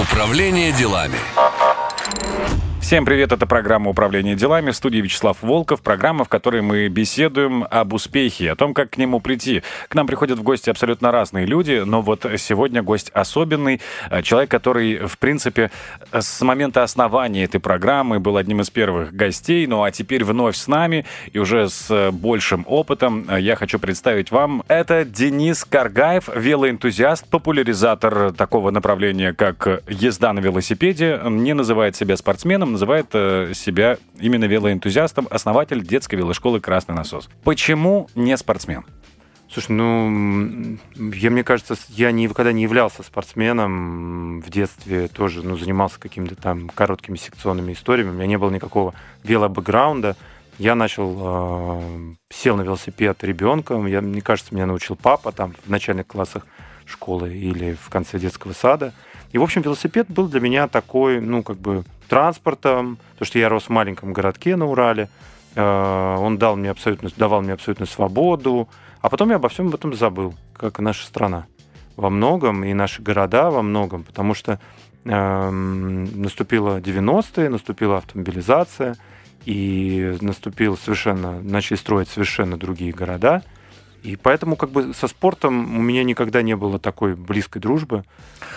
Управление делами. Всем привет, это программа «Управление делами» в студии Вячеслав Волков, программа, в которой мы беседуем об успехе, о том, как к нему прийти. К нам приходят в гости абсолютно разные люди, но вот сегодня гость особенный, э, человек, который, в принципе, с момента основания этой программы был одним из первых гостей, ну а теперь вновь с нами и уже с большим опытом я хочу представить вам. Это Денис Каргаев, велоэнтузиаст, популяризатор такого направления, как езда на велосипеде, не называет себя спортсменом, называет э, себя именно велоэнтузиастом, основатель детской велошколы «Красный насос». Почему не спортсмен? Слушай, ну, я, мне кажется, я никогда не являлся спортсменом в детстве, тоже, ну, занимался какими-то там короткими секционными историями, у меня не было никакого велобэкграунда. Я начал, э, сел на велосипед ребенком, я, мне кажется, меня научил папа там в начальных классах школы или в конце детского сада. И, в общем, велосипед был для меня такой, ну, как бы транспортом, потому что я рос в маленьком городке на Урале. Э, он дал мне абсолютно, давал мне абсолютную свободу. А потом я обо всем об этом забыл, как и наша страна. Во многом, и наши города во многом, потому что э, наступило 90-е, наступила автомобилизация, и наступил совершенно, начали строить совершенно другие города – и поэтому как бы со спортом у меня никогда не было такой близкой дружбы.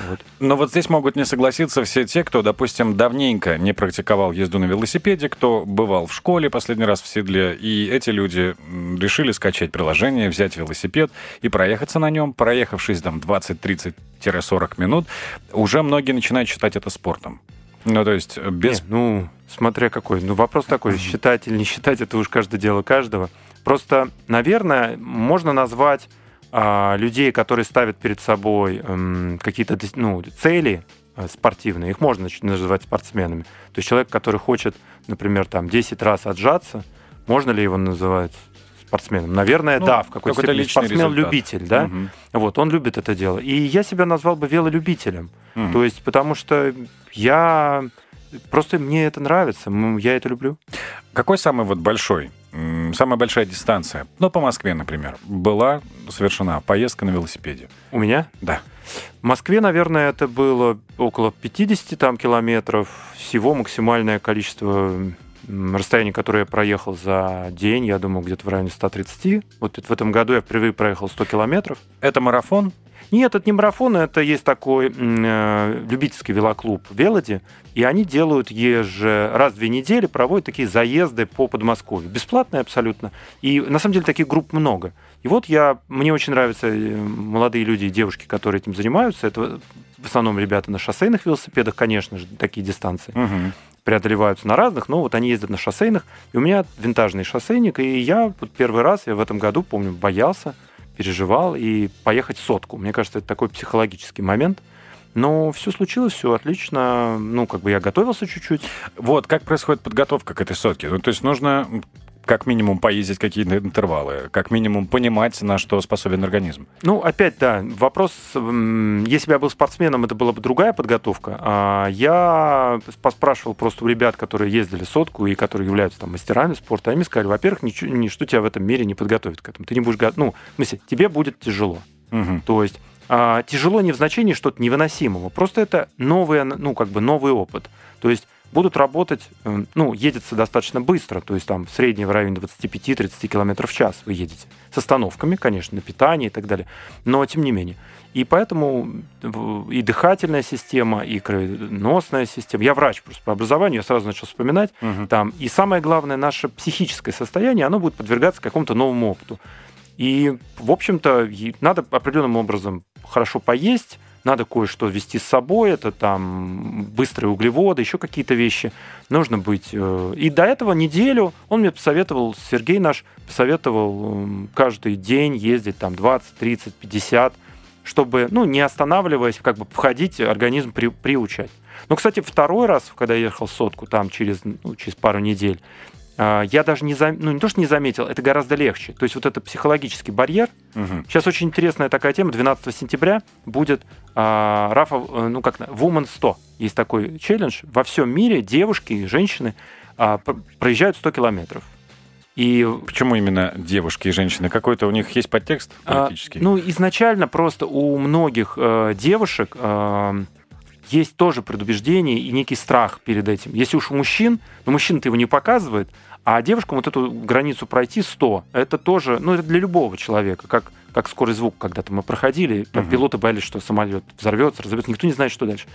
Вот. Но вот здесь могут не согласиться все те, кто, допустим, давненько не практиковал езду на велосипеде, кто бывал в школе последний раз в седле, и эти люди решили скачать приложение, взять велосипед и проехаться на нем. Проехавшись там 20-30-40 минут, уже многие начинают считать это спортом. Ну, то есть без... Не, ну, смотря какой. Ну, вопрос такой, считать или не считать, это уж каждое дело каждого. Просто, наверное, можно назвать а, людей, которые ставят перед собой м, какие-то ну, цели а, спортивные, их можно называть спортсменами. То есть человек, который хочет, например, там 10 раз отжаться, можно ли его называть спортсменом? Наверное, ну, да, в какой-то степени. Спортсмен-любитель, да? Угу. Вот, он любит это дело. И я себя назвал бы велолюбителем. Угу. То есть, потому что я... Просто мне это нравится, я это люблю. Какой самый вот большой самая большая дистанция, ну, по Москве, например, была совершена поездка на велосипеде. У меня? Да. В Москве, наверное, это было около 50 там, километров. Всего максимальное количество расстояний, которое я проехал за день, я думаю, где-то в районе 130. Вот в этом году я впервые проехал 100 километров. Это марафон? Нет, это не марафон, это есть такой э, любительский велоклуб Велоди, и они делают еже раз в две недели, проводят такие заезды по Подмосковью. Бесплатные абсолютно. И на самом деле таких групп много. И вот я, мне очень нравятся э, молодые люди и девушки, которые этим занимаются. Это в основном ребята на шоссейных велосипедах, конечно же, такие дистанции. Угу преодолеваются на разных, но вот они ездят на шоссейных. И у меня винтажный шоссейник, и я вот первый раз, я в этом году, помню, боялся, переживал, и поехать сотку. Мне кажется, это такой психологический момент. Но все случилось, все отлично. Ну, как бы я готовился чуть-чуть. Вот, как происходит подготовка к этой сотке? Ну, то есть нужно как минимум поездить какие-то интервалы, как минимум понимать, на что способен организм. Ну, опять, да, вопрос, если бы я был спортсменом, это была бы другая подготовка. А я поспрашивал просто у ребят, которые ездили сотку и которые являются там мастерами спорта, они сказали, во-первых, ничего, ничто тебя в этом мире не подготовит к этому. Ты не будешь, ну, в смысле, тебе будет тяжело. Угу. То есть а, тяжело не в значении что-то невыносимого, просто это новый, ну, как бы новый опыт. То есть будут работать, э, ну, едется достаточно быстро, то есть там в среднем в районе 25-30 км в час вы едете. С остановками, конечно, на питание и так далее, но тем не менее. И поэтому и дыхательная система, и кровеносная система. Я врач просто по образованию, я сразу начал вспоминать. Угу. Там. И самое главное, наше психическое состояние, оно будет подвергаться какому-то новому опыту. И, в общем-то, надо определенным образом хорошо поесть, надо кое-что вести с собой, это там быстрые углеводы, еще какие-то вещи. Нужно быть... Э, и до этого неделю он мне посоветовал, Сергей наш посоветовал каждый день ездить там 20, 30, 50, чтобы, ну, не останавливаясь, как бы входить, организм при, приучать. Но, кстати, второй раз, когда я ехал сотку, там через, ну, через пару недель, я даже не, зам... ну, не то, что не заметил, это гораздо легче. То есть вот это психологический барьер. Угу. Сейчас очень интересная такая тема. 12 сентября будет а, Рафа, э, ну как, Woman 100. Есть такой челлендж. Во всем мире девушки и женщины а, проезжают 100 километров. И почему именно девушки и женщины? Какой-то у них есть подтекст политический? А, ну, изначально просто у многих э, девушек э, есть тоже предубеждение и некий страх перед этим. Если уж у мужчин, но мужчина-то его не показывает, а девушкам вот эту границу пройти 100, это тоже, ну, это для любого человека, как, как скорость звука когда-то мы проходили, там uh-huh. пилоты боялись, что самолет взорвется, разобьется, никто не знает, что дальше.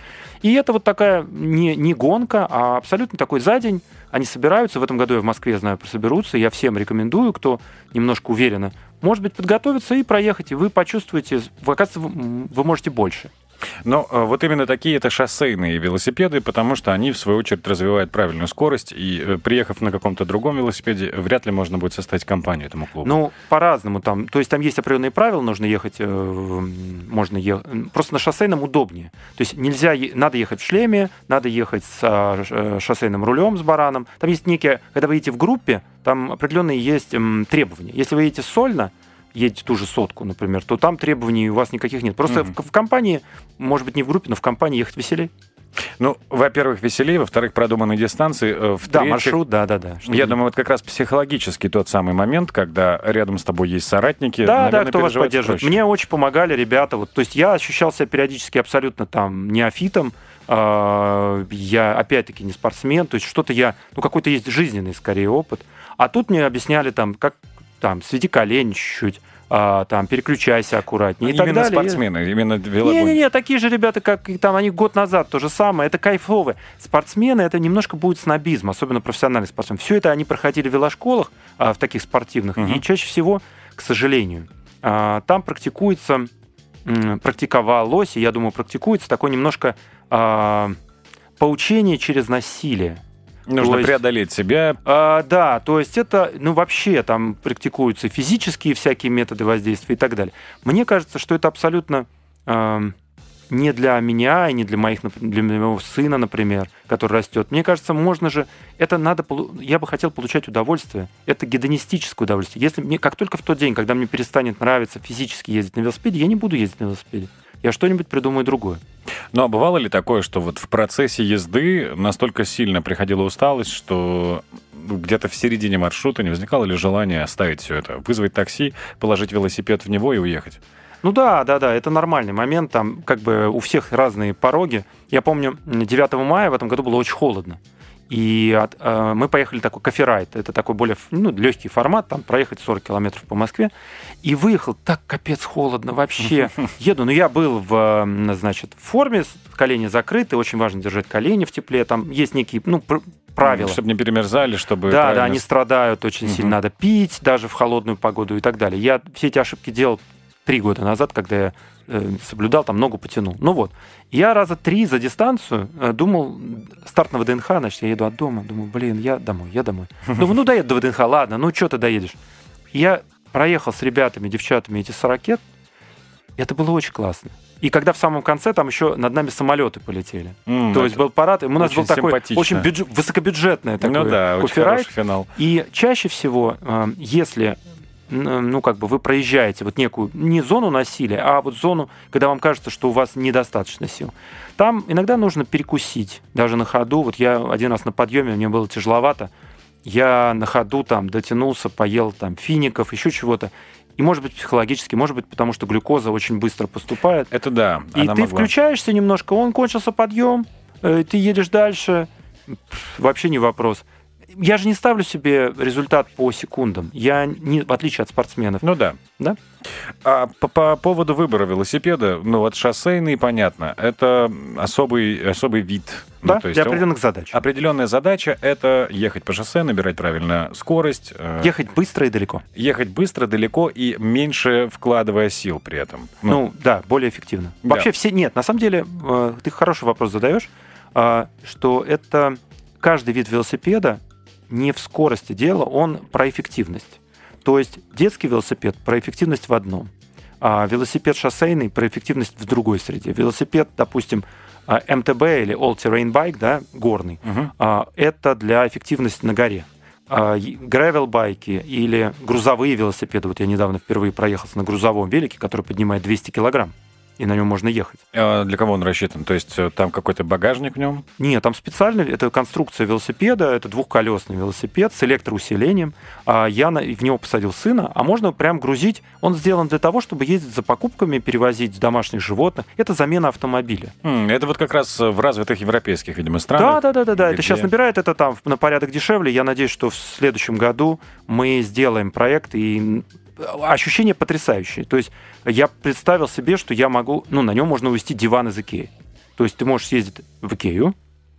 И это вот такая не, не гонка, а абсолютно такой за день. Они собираются, в этом году я в Москве, знаю, соберутся, я всем рекомендую, кто немножко уверенно, может быть, подготовиться и проехать, и вы почувствуете, оказывается, вы можете больше. Но э, вот именно такие это шоссейные велосипеды, потому что они, в свою очередь, развивают правильную скорость, и э, приехав на каком-то другом велосипеде, вряд ли можно будет составить компанию этому клубу. Ну, по-разному там. То есть там есть определенные правила, нужно ехать, э, можно ехать... Просто на шоссейном удобнее. То есть нельзя, надо ехать в шлеме, надо ехать с а, шоссейным рулем, с бараном. Там есть некие, когда вы едете в группе, там определенные есть требования. Если вы едете сольно, едете ту же сотку, например, то там требований у вас никаких нет. Просто угу. в, в компании, может быть, не в группе, но в компании ехать веселее. Ну, во-первых, веселее, во-вторых, продуманные дистанции. Э, в да, маршрут, да, да, да. Я думаю, вот как раз психологически тот самый момент, когда рядом с тобой есть соратники. Да, наверное, да, кто вас поддерживает. Проще. Мне очень помогали ребята. Вот, то есть я ощущал себя периодически абсолютно там неофитом. Э, я, опять-таки, не спортсмен. То есть что-то я, ну, какой-то есть жизненный, скорее, опыт. А тут мне объясняли там, как там, сведи колени чуть-чуть, а, там, переключайся аккуратнее и именно так далее. спортсмены, именно велогоны. Не-не-не, такие же ребята, как там, они год назад то же самое, это кайфовые. Спортсмены, это немножко будет снобизм, особенно профессиональный спортсмен. Все это они проходили в велошколах, а, в таких спортивных, угу. и чаще всего, к сожалению, а, там практикуется, практиковалось, и я думаю, практикуется такое немножко а, поучение через насилие. Нужно есть, преодолеть себя. А, да, то есть это, ну вообще там практикуются физические всякие методы воздействия и так далее. Мне кажется, что это абсолютно э, не для меня и не для моих, для моего сына, например, который растет. Мне кажется, можно же, это надо, я бы хотел получать удовольствие. Это гедонистическое удовольствие. Если мне, как только в тот день, когда мне перестанет нравиться физически ездить на велосипеде, я не буду ездить на велосипеде я что-нибудь придумаю другое. Ну, а бывало ли такое, что вот в процессе езды настолько сильно приходила усталость, что где-то в середине маршрута не возникало ли желание оставить все это, вызвать такси, положить велосипед в него и уехать? Ну да, да, да, это нормальный момент, там как бы у всех разные пороги. Я помню, 9 мая в этом году было очень холодно. И от, э, мы поехали такой коферайт. Это такой более ну, легкий формат, там проехать 40 километров по Москве. И выехал так капец холодно вообще. Еду, ну я был в, значит, в форме, колени закрыты, очень важно держать колени в тепле. Там есть некие, ну, правила. Чтобы не перемерзали, чтобы... Да, правильно... да, они страдают очень угу. сильно. Надо пить даже в холодную погоду и так далее. Я все эти ошибки делал три года назад, когда я соблюдал, там ногу потянул. Ну вот. Я раза три за дистанцию э, думал, старт на ВДНХ, значит, я еду от дома. Думаю, блин, я домой, я домой. Думаю, ну доеду до ВДНХ, ладно, ну что ты доедешь? Я проехал с ребятами, девчатами эти 40 и это было очень классно. И когда в самом конце там еще над нами самолеты полетели. Mm, То есть был парад, и у нас был такой очень бюджет, высокобюджетный такой ну, да, коферайт. финал. И чаще всего, э, если ну, как бы вы проезжаете вот некую, не зону насилия, а вот зону, когда вам кажется, что у вас недостаточно сил. Там иногда нужно перекусить, даже на ходу. Вот я один раз на подъеме, мне было тяжеловато, я на ходу там дотянулся, поел там фиников, еще чего-то. И может быть психологически, может быть потому, что глюкоза очень быстро поступает. Это да. И ты могла. включаешься немножко, он кончился подъем, э, ты едешь дальше, вообще не вопрос я же не ставлю себе результат по секундам. Я не, в отличие от спортсменов. Ну да. Да? А по, по поводу выбора велосипеда, ну вот шоссейный, понятно, это особый, особый вид. Ну, да, ну, то есть для определенных задач. Определенная задача — это ехать по шоссе, набирать правильно скорость. Э, ехать быстро и далеко. Ехать быстро, далеко и меньше вкладывая сил при этом. Ну, ну да, более эффективно. Да. Вообще все... Нет, на самом деле, э, ты хороший вопрос задаешь, э, что это каждый вид велосипеда не в скорости дело, он про эффективность. То есть детский велосипед про эффективность в одном, а велосипед шоссейный про эффективность в другой среде. Велосипед, допустим, а, МТБ или All Terrain Bike, да, горный, угу. это для эффективности на горе. Гревел байки или грузовые велосипеды. Вот я недавно впервые проехался на грузовом велике, который поднимает 200 килограмм. И на нем можно ехать. А для кого он рассчитан? То есть э, там какой-то багажник в нем? Нет, там специально, это конструкция велосипеда, это двухколесный велосипед с электроусилением. А я на, в него посадил сына, а можно прям грузить. Он сделан для того, чтобы ездить за покупками, перевозить домашних животных. Это замена автомобиля. Это вот как раз в развитых европейских, видимо, странах. Да, да, да, да, да. Это сейчас набирает это там на порядок дешевле. Я надеюсь, что в следующем году мы сделаем проект и ощущение потрясающее. То есть я представил себе, что я могу, ну, на нем можно увезти диван из Икеи. То есть ты можешь съездить в Икею,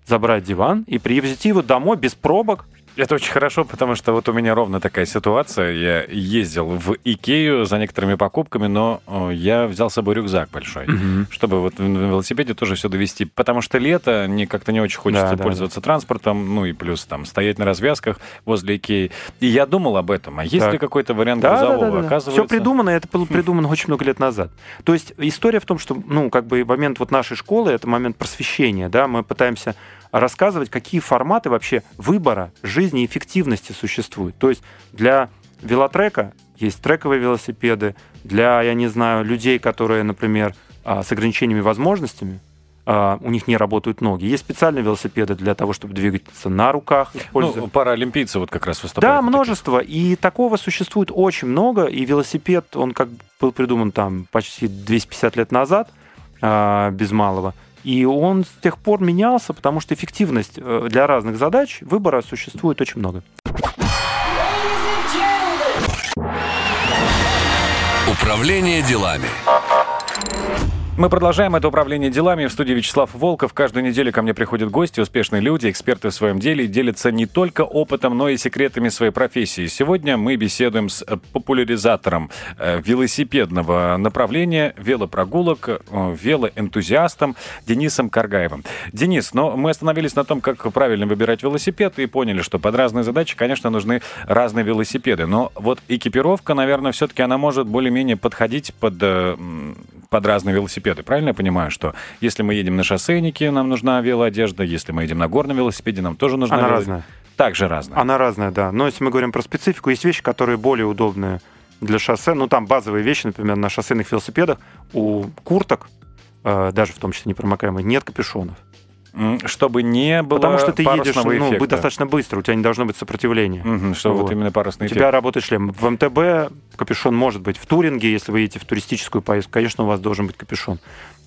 забрать диван и привезти его домой без пробок, это очень хорошо, потому что вот у меня ровно такая ситуация. Я ездил в Икею за некоторыми покупками, но я взял с собой рюкзак большой, угу. чтобы вот на велосипеде тоже все довести. Потому что лето, мне как-то не очень хочется да, пользоваться да. транспортом, ну и плюс там стоять на развязках возле Икеи. И я думал об этом. А есть так. ли какой-то вариант да, грузового? Да, да, да, Оказывается... Все придумано, это было придумано очень много лет назад. То есть история в том, что, ну, как бы момент вот нашей школы, это момент просвещения, да, мы пытаемся рассказывать, какие форматы вообще выбора, жизни и эффективности существуют. То есть для велотрека есть трековые велосипеды, для, я не знаю, людей, которые, например, а, с ограничениями возможностями, а, у них не работают ноги. Есть специальные велосипеды для того, чтобы двигаться на руках. Ну, паралимпийцы вот как раз выступают. Да, множество. И такого существует очень много. И велосипед, он как был придуман там почти 250 лет назад, а, без малого. И он с тех пор менялся, потому что эффективность э, для разных задач выбора существует очень много. Управление делами. Мы продолжаем это управление делами. В студии Вячеслав Волков. Каждую неделю ко мне приходят гости, успешные люди, эксперты в своем деле и делятся не только опытом, но и секретами своей профессии. Сегодня мы беседуем с э, популяризатором э, велосипедного направления, велопрогулок, э, велоэнтузиастом Денисом Каргаевым. Денис, но мы остановились на том, как правильно выбирать велосипед и поняли, что под разные задачи, конечно, нужны разные велосипеды. Но вот экипировка, наверное, все-таки она может более-менее подходить под под разные велосипеды. Правильно я понимаю, что если мы едем на шоссейнике, нам нужна велоодежда, если мы едем на горном велосипеде, нам тоже нужна Она вело... разная. Также разная. Она разная, да. Но если мы говорим про специфику, есть вещи, которые более удобные для шоссе. Ну, там базовые вещи, например, на шоссейных велосипедах у курток, э, даже в том числе непромокаемых, нет капюшонов. Чтобы не было Потому что ты едешь ну, достаточно быстро, у тебя не должно быть сопротивления. Угу, что вот. вот именно парусный эффект. У тебя работает шлем. В МТБ капюшон может быть. В туринге, если вы едете в туристическую поездку, конечно, у вас должен быть капюшон.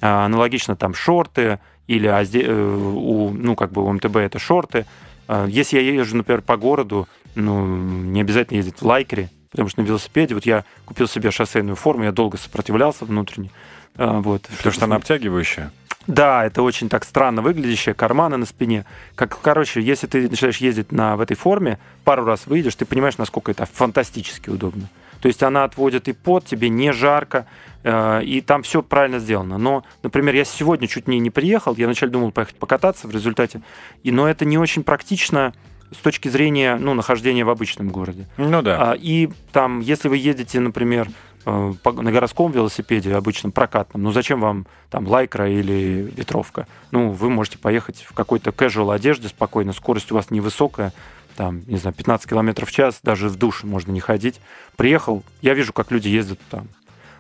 А, аналогично там шорты, или э, у, ну, как бы у МТБ это шорты. А, если я езжу, например, по городу, ну, не обязательно ездить в лайкере, потому что на велосипеде, вот я купил себе шоссейную форму, я долго сопротивлялся внутренне. А, вот, потому что она обтягивающая? Да, это очень так странно выглядящее, карманы на спине. Как, короче, если ты начинаешь ездить на, в этой форме, пару раз выйдешь, ты понимаешь, насколько это фантастически удобно. То есть она отводит и под, тебе не жарко, э, и там все правильно сделано. Но, например, я сегодня чуть не, не приехал, я вначале думал поехать покататься в результате, и, но это не очень практично с точки зрения ну, нахождения в обычном городе. Ну да. А, и там, если вы едете, например, на городском велосипеде, обычном прокатном, ну зачем вам там лайкра или ветровка? Ну, вы можете поехать в какой-то casual одежде спокойно, скорость у вас невысокая, там, не знаю, 15 километров в час, даже в душ можно не ходить. Приехал, я вижу, как люди ездят там.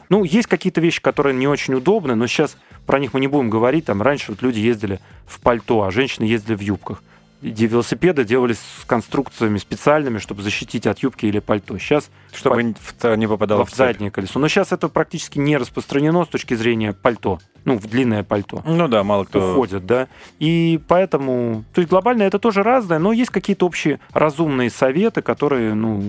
Ну, есть какие-то вещи, которые не очень удобны, но сейчас про них мы не будем говорить. Там раньше вот люди ездили в пальто, а женщины ездили в юбках велосипеды делались с конструкциями специальными, чтобы защитить от юбки или пальто. Сейчас чтобы по... не попадало в, в заднее колесо. Но сейчас это практически не распространено с точки зрения пальто. Ну, в длинное пальто. Ну да, мало кто... Уходят, да. И поэтому... То есть глобально это тоже разное, но есть какие-то общие разумные советы, которые, ну,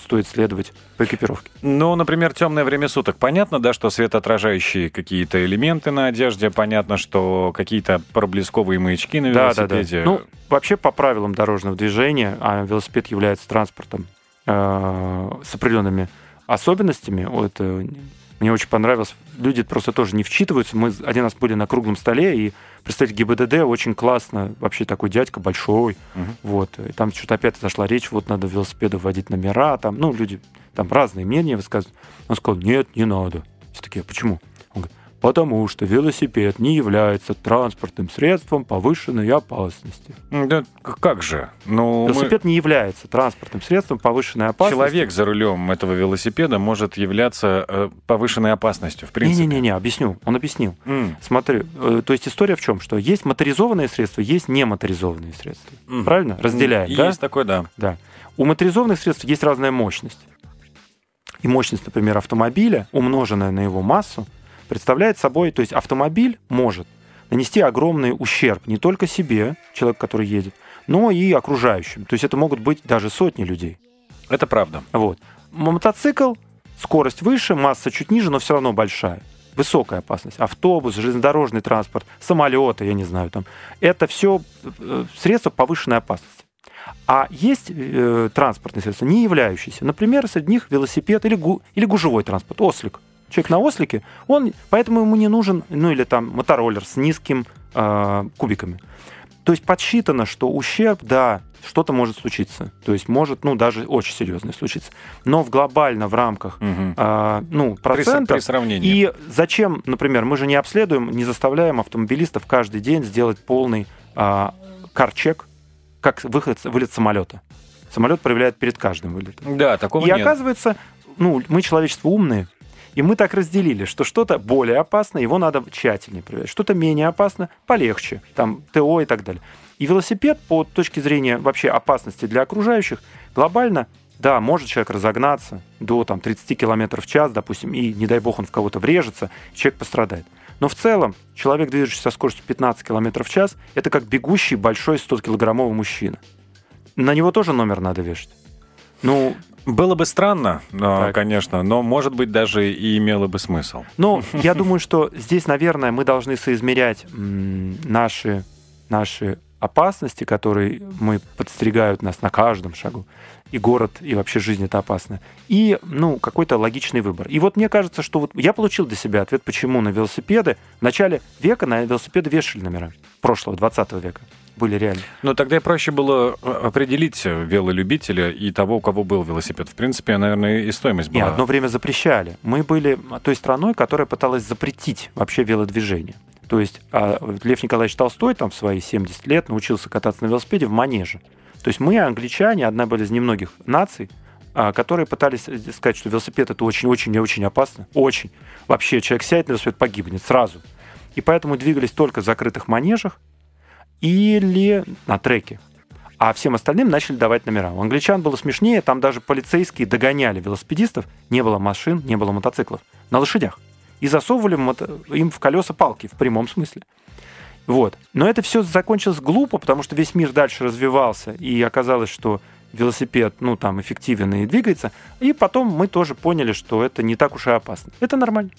стоит следовать по экипировке. Ну, например, темное время суток. Понятно, да, что светоотражающие какие-то элементы на одежде, понятно, что какие-то проблесковые маячки на велосипеде. Да, да, да. Ну, вообще по правилам дорожного движения, а велосипед является транспортом с определенными особенностями. Вот, э, мне очень понравилось. Люди просто тоже не вчитываются. Мы один раз были на круглом столе, и представитель ГИБДД очень классно. Вообще такой дядька большой. Угу. Вот. И там что-то опять зашла речь, вот надо велосипеду вводить номера. Там, ну, люди там разные мнения высказывают. Он сказал, нет, не надо. Все такие, «А почему? Потому что велосипед не является транспортным средством повышенной опасности. Да как же? Ну, велосипед мы... не является транспортным средством повышенной опасности. Человек за рулем этого велосипеда может являться э, повышенной опасностью, в принципе. Не-не-не, объясню. Он объяснил. Mm. Смотри, э, то есть история в чем? Что есть моторизованные средства, есть немоторизованные средства. Mm. Правильно? Разделяем, mm. да? Есть такое, да. Да. У моторизованных средств есть разная мощность. И мощность, например, автомобиля, умноженная на его массу, представляет собой, то есть автомобиль может нанести огромный ущерб не только себе, человек, который едет, но и окружающим. То есть это могут быть даже сотни людей. Это правда. Вот. Мотоцикл, скорость выше, масса чуть ниже, но все равно большая. Высокая опасность. Автобус, железнодорожный транспорт, самолеты, я не знаю, там. Это все э, средства повышенной опасности. А есть э, транспортные средства, не являющиеся. Например, среди них велосипед или, гу, или гужевой транспорт, ослик человек на ослике, он, поэтому ему не нужен, ну или там мотороллер с низким э, кубиками. То есть подсчитано, что ущерб, да, что-то может случиться. То есть может, ну, даже очень серьезно случиться. Но в глобально в рамках, угу. э, ну, процентов... При, при сравнении. И зачем, например, мы же не обследуем, не заставляем автомобилистов каждый день сделать полный э, карчек, как выход, вылет самолета. Самолет проявляет перед каждым вылетом. Да, такого И нет. оказывается, ну, мы человечество умные, и мы так разделили, что что-то более опасно, его надо тщательнее проверять. Что-то менее опасно, полегче. Там ТО и так далее. И велосипед, по точке зрения вообще опасности для окружающих, глобально, да, может человек разогнаться до там, 30 км в час, допустим, и, не дай бог, он в кого-то врежется, человек пострадает. Но в целом человек, движущийся со скоростью 15 км в час, это как бегущий большой 100-килограммовый мужчина. На него тоже номер надо вешать. Ну, было бы странно, так. конечно, но, может быть, даже и имело бы смысл. Ну, я думаю, что здесь, наверное, мы должны соизмерять наши, наши опасности, которые мы подстерегают нас на каждом шагу. И город, и вообще жизнь это опасно. И, ну, какой-то логичный выбор. И вот мне кажется, что вот я получил для себя ответ, почему на велосипеды в начале века на велосипеды вешали номера прошлого, 20 века были реально. Но тогда проще было э, определить велолюбителя и того, у кого был велосипед. В принципе, наверное, и стоимость была. Нет, одно время запрещали. Мы были той страной, которая пыталась запретить вообще велодвижение. То есть а, Лев Николаевич Толстой там в свои 70 лет научился кататься на велосипеде в манеже. То есть мы, англичане, одна были из немногих наций, а, которые пытались сказать, что велосипед это очень-очень и очень опасно. Очень. Вообще человек сядет на велосипед, погибнет сразу. И поэтому двигались только в закрытых манежах, или на треке. А всем остальным начали давать номера. У англичан было смешнее, там даже полицейские догоняли велосипедистов, не было машин, не было мотоциклов, на лошадях. И засовывали им в колеса палки, в прямом смысле. Вот. Но это все закончилось глупо, потому что весь мир дальше развивался, и оказалось, что велосипед, ну, там, эффективен и двигается. И потом мы тоже поняли, что это не так уж и опасно. Это нормально.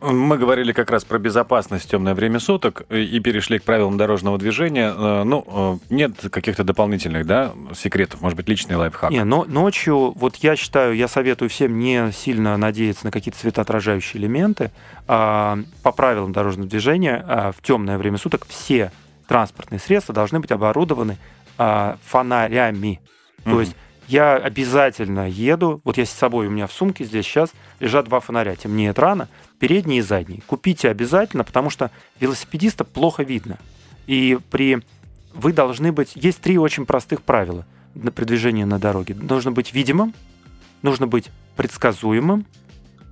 Мы говорили как раз про безопасность в темное время суток и перешли к правилам дорожного движения. Э, ну, э, нет каких-то дополнительных, да, секретов, может быть, личный лайфхак. Не, но ночью, вот я считаю, я советую всем не сильно надеяться на какие-то светоотражающие элементы. А, по правилам дорожного движения а, в темное время суток все транспортные средства должны быть оборудованы а, фонарями. То mm-hmm. есть я обязательно еду, вот я с собой, у меня в сумке здесь сейчас лежат два фонаря, темнеет рано, передний и задний. Купите обязательно, потому что велосипедиста плохо видно. И при вы должны быть... Есть три очень простых правила на продвижение на дороге. Нужно быть видимым, нужно быть предсказуемым,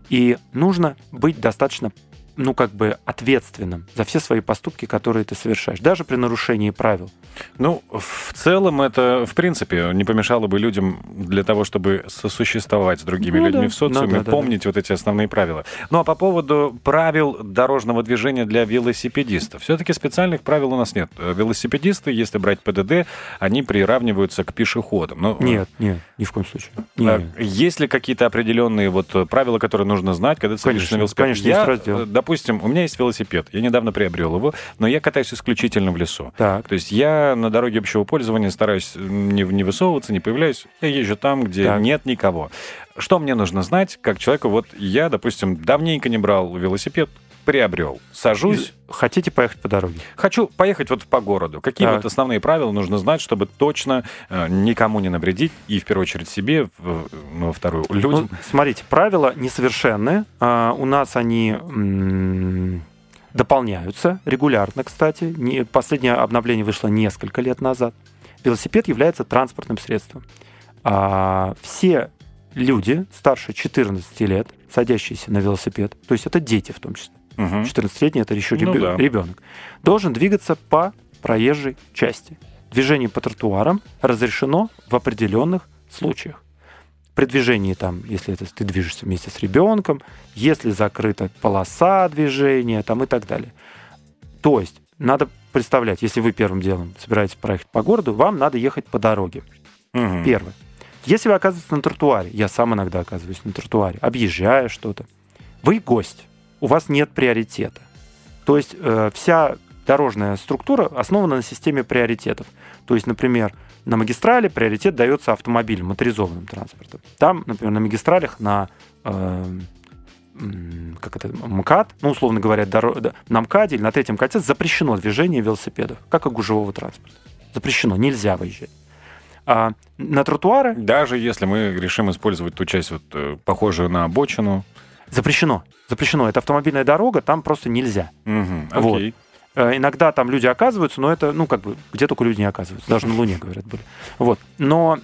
и нужно быть достаточно ну, как бы ответственным за все свои поступки, которые ты совершаешь, даже при нарушении правил. Ну, в целом это, в принципе, не помешало бы людям для того, чтобы сосуществовать с другими ну, людьми да. в социуме, ну, да, помнить да, вот эти основные правила. Ну, а по поводу правил дорожного движения для велосипедистов. Все-таки специальных правил у нас нет. Велосипедисты, если брать ПДД, они приравниваются к пешеходам. Но, ну, нет, нет, ни в коем случае. Нет. А есть ли какие-то определенные вот правила, которые нужно знать, когда ты садишься на велосипед? Конечно, Я, есть раздел допустим, у меня есть велосипед, я недавно приобрел его, но я катаюсь исключительно в лесу. Так. То есть я на дороге общего пользования стараюсь не, не высовываться, не появляюсь, я езжу там, где так. нет никого. Что мне нужно знать, как человеку, вот я, допустим, давненько не брал велосипед, приобрел. Сажусь. Хотите поехать по дороге? Хочу поехать вот по городу. Какие Так. вот основные правила нужно знать, чтобы точно э, никому не навредить, и в первую очередь себе, в- ну, во вторую людям? Ну, смотрите, правила несовершенны. А, у нас они дополняются регулярно, кстати. Не- последнее обновление вышло несколько лет назад. Велосипед является транспортным средством. А, все люди старше 14 лет, садящиеся на велосипед, то есть это дети в том числе, Мгм. 14-летний это еще Ну да. ребенок, должен двигаться по проезжей части. Движение по тротуарам разрешено в определенных случаях. При движении там, если это ты движешься вместе с ребенком, если закрыта полоса движения там и так далее. То есть надо представлять, если вы первым делом собираетесь проехать по городу, вам надо ехать по дороге. Мгм. Первое. Если вы оказываетесь на тротуаре, я сам иногда оказываюсь на тротуаре, объезжая что-то, вы гость, у вас нет приоритета. То есть э, вся дорожная структура основана на системе приоритетов. То есть, например, на магистрали приоритет дается автомобилям, моторизованным транспортом. Там, например, на магистралях на э, как это, МКАД, ну, условно говоря, да, на МКАДе или на третьем кольце запрещено движение велосипедов, как и гужевого транспорта. Запрещено, нельзя выезжать. А на тротуары Даже если мы решим использовать ту часть, вот, э, похожую на обочину. запрещено. Запрещено. Это автомобильная дорога, там просто нельзя. Вот. Окей. Э, Иногда там люди оказываются, но это, ну, как бы, где только люди не оказываются. Даже на Луне, говорят, были. Вот. Но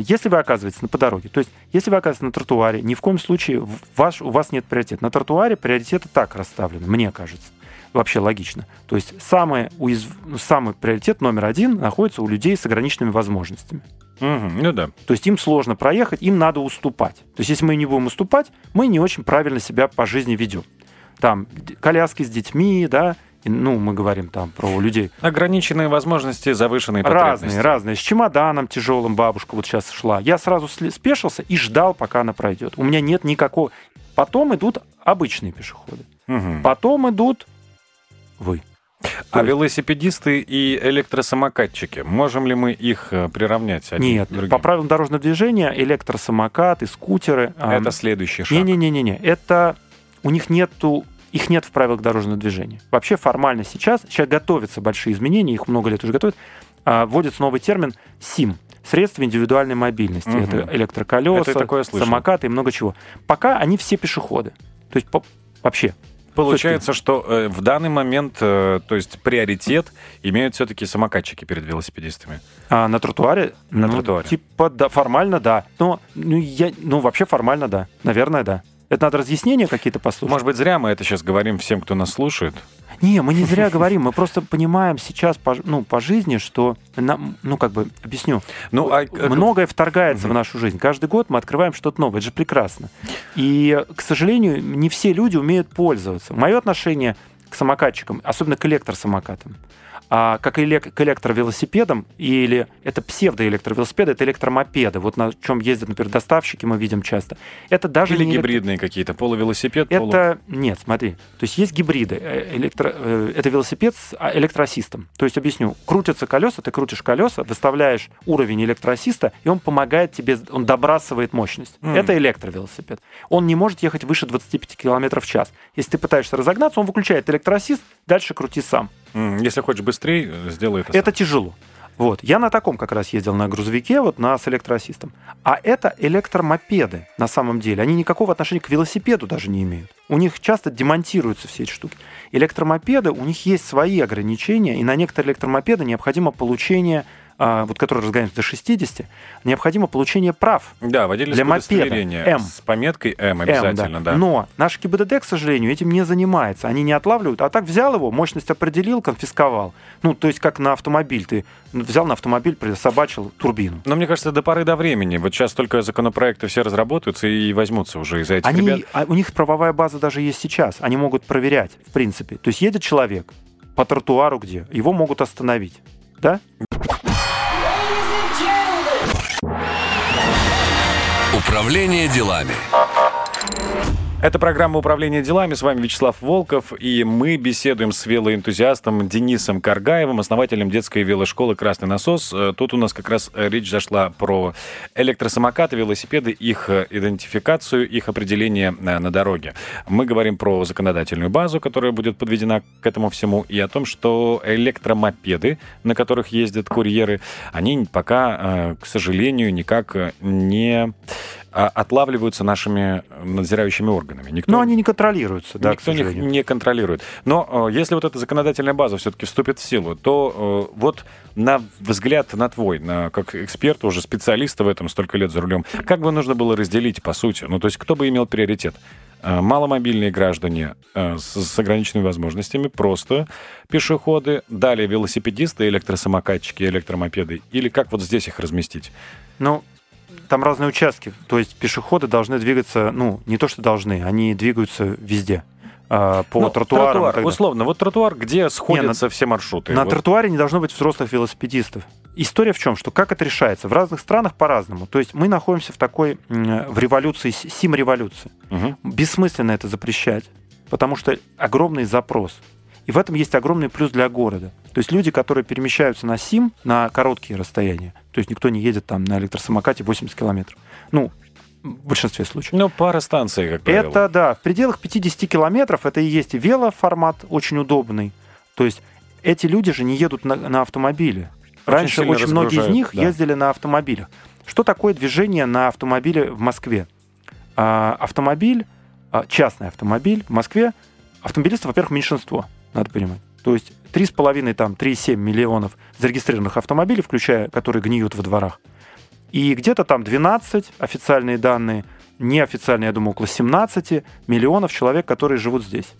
если вы оказываетесь на, по дороге, то есть, если вы оказываетесь на тротуаре, ни в коем случае ваш, у вас нет приоритета. На тротуаре приоритеты так расставлены, мне кажется. Вообще логично. То есть, самый, уязв... ну, самый приоритет номер один находится у людей с ограниченными возможностями. Мгм. Ну да. То есть им сложно проехать, им надо уступать. То есть если мы не будем уступать, мы не очень правильно себя по жизни ведем. Там коляски с детьми, да, ну, мы говорим там про людей Ограниченные возможности, завышенные разные, потребности. разные. С чемоданом тяжелым бабушка вот сейчас шла. Я сразу спешился и ждал, пока она пройдет. У меня нет никакого... Потом идут обычные пешеходы. Мгм. Потом идут вы. А велосипедисты и электросамокатчики, можем ли мы их э, приравнять? одним Нет, к другим? по правилам дорожного движения электросамокаты, скутеры... а, Это следующий шаг. Не-не-не-не, это у них нету их нет в правилах дорожного движения. Вообще формально сейчас, сейчас готовятся большие изменения, их много лет уже готовят, а, вводится новый термин СИМ, средства индивидуальной мобильности. Мгм. Это электроколеса, Это такое самокаты и много чего. Пока они все пешеходы. То есть по- вообще. Получается, что э, в данный момент, э, то есть приоритет имеют все-таки самокатчики перед велосипедистами. А на тротуаре? На ну, тротуаре. Типа, да, формально да. Но ну, я, ну, вообще формально да. Наверное, да. Это надо разъяснения какие-то послушать. Может быть, зря мы это сейчас говорим всем, кто нас слушает. Не, мы не зря говорим, мы просто понимаем сейчас по, ну, по жизни, что, нам, ну, как бы, объясню, Ну, а, э, многое вторгается Мгм. в нашу жизнь. Каждый год мы открываем что-то новое, это же прекрасно. И, к сожалению, не все люди умеют пользоваться. Мое отношение к самокатчикам, особенно к электросамокатам, а как элек- к электровелосипедам, или это псевдоэлектровелосипеды, это электромопеды, вот на чем ездят, например, доставщики, мы видим часто. Это даже Или не электро- гибридные какие-то, полувелосипед, полу... это нет, смотри. То есть есть гибриды. Э, электро- э, Это велосипед с а, электроассистом. То есть объясню. Крутятся колеса, ты крутишь колеса, выставляешь уровень электроассиста, и он помогает тебе, он добрасывает мощность. Мгм. Это электровелосипед. Он не может ехать выше 25 км в час. Если ты пытаешься разогнаться, он выключает электроассист, дальше крути сам. Если хочешь быстрее, э, сделай это. Это тяжело. Вот. Я на таком как раз ездил на грузовике, вот на с электроассистом. А это электромопеды на самом деле. Они никакого отношения к велосипеду даже не имеют. У них часто демонтируются все эти штуки. Электромопеды, у них есть свои ограничения, и на некоторые электромопеды необходимо получение, вот которые разгоняются до 60, необходимо получение прав. Да, для мопеда. М. с пометкой М М, обязательно, да. Но наш ГИБДД, к сожалению, этим не занимается. Они не отлавливают, а так взял его, мощность определил, конфисковал. Ну, то есть как на автомобиль. Ты взял на автомобиль, присобачил турбину. Но мне кажется, до поры до времени. Вот сейчас только законопроекты все разработаются и возьмутся уже из-за этих Они, ребят. а у них правовая база даже есть сейчас. Они могут проверять, в принципе. То есть едет человек по тротуару где, его могут остановить. Да? Управление делами. Это программа управления делами». С вами Вячеслав Волков. И мы беседуем с велоэнтузиастом Денисом Каргаевым, основателем детской велошколы «Красный насос». Э, тут у нас как раз речь зашла про электросамокаты, велосипеды, их э, идентификацию, их определение э, на дороге. Мы говорим про законодательную базу, которая будет подведена к этому всему, и о том, что электромопеды, на которых ездят курьеры, они пока, к сожалению, никак не отлавливаются нашими надзирающими органами. Никто, Но они не контролируются, да, Никто их не контролирует. Но э, если вот эта законодательная база все-таки вступит в силу, то э, вот на взгляд на твой, на, как эксперта, уже специалиста в этом столько лет за рулем, как бы нужно было разделить, по сути? Ну, то есть кто бы имел приоритет? Э, маломобильные граждане с ограниченными возможностями, просто пешеходы, далее велосипедисты, электросамокатчики, электромопеды, или как вот здесь их разместить? Ну, там разные участки. То есть пешеходы должны двигаться, ну, не то что должны, они двигаются везде а, по ну, тротуарам. Тротуар, условно, вот тротуар, где сходятся не, на, все маршруты. На вот. тротуаре не должно быть взрослых велосипедистов. История в чем? Что как это решается? В разных странах по-разному. То есть мы находимся в такой, в революции, сим-революции. Угу. Бессмысленно это запрещать, потому что огромный запрос. И в этом есть огромный плюс для города. То есть люди, которые перемещаются на СИМ на короткие расстояния, то есть никто не едет там на электросамокате 80 километров. Ну, в большинстве случаев. Ну, пара станций, как правило. Это, да, в пределах 50 километров это и есть велоформат, очень удобный. То есть эти люди же не едут на, на автомобиле. Очень Раньше очень многие из них да. ездили на автомобилях. Что такое движение на автомобиле в Москве? А, автомобиль, а, частный автомобиль в Москве, автомобилистов, во-первых, меньшинство надо понимать. То есть 3,5, там, 3,7 миллионов зарегистрированных автомобилей, включая, которые гниют во дворах. И где-то там 12 официальные данные, неофициальные, я думаю, около 17 миллионов человек, которые живут здесь.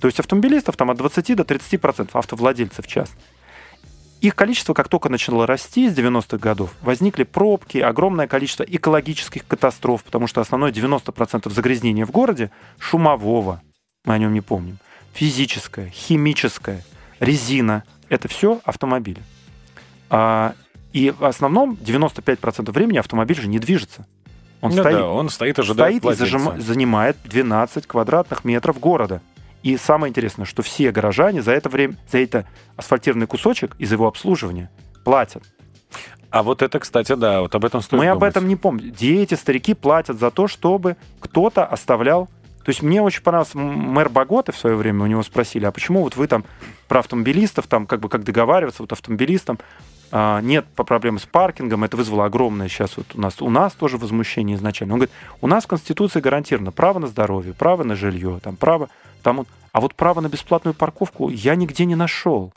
То есть автомобилистов там от 20 до 30 процентов, автовладельцев часто. Их количество, как только начало расти с 90-х годов, возникли пробки, огромное количество экологических катастроф, потому что основное 90% загрязнения в городе шумового, мы о нем не помним физическое, химическое, резина — это все автомобили. А, и в основном 95% времени автомобиль же не движется. Он, ну стоит, да, он стоит, ожидает стоит и зажим, занимает 12 квадратных метров города. И самое интересное, что все горожане за это время, за это асфальтированный кусочек из его обслуживания платят. А вот это, кстати, да, вот об этом стоит Мы думать. об этом не помним. Где эти старики платят за то, чтобы кто-то оставлял то есть мне очень понравился мэр Боготы в свое время, у него спросили, а почему вот вы там про автомобилистов, там как бы как договариваться вот автомобилистам, а, нет по проблемы с паркингом, это вызвало огромное сейчас вот у нас, у нас тоже возмущение изначально. Он говорит, у нас в Конституции гарантировано право на здоровье, право на жилье, там право, там, а вот право на бесплатную парковку я нигде не нашел,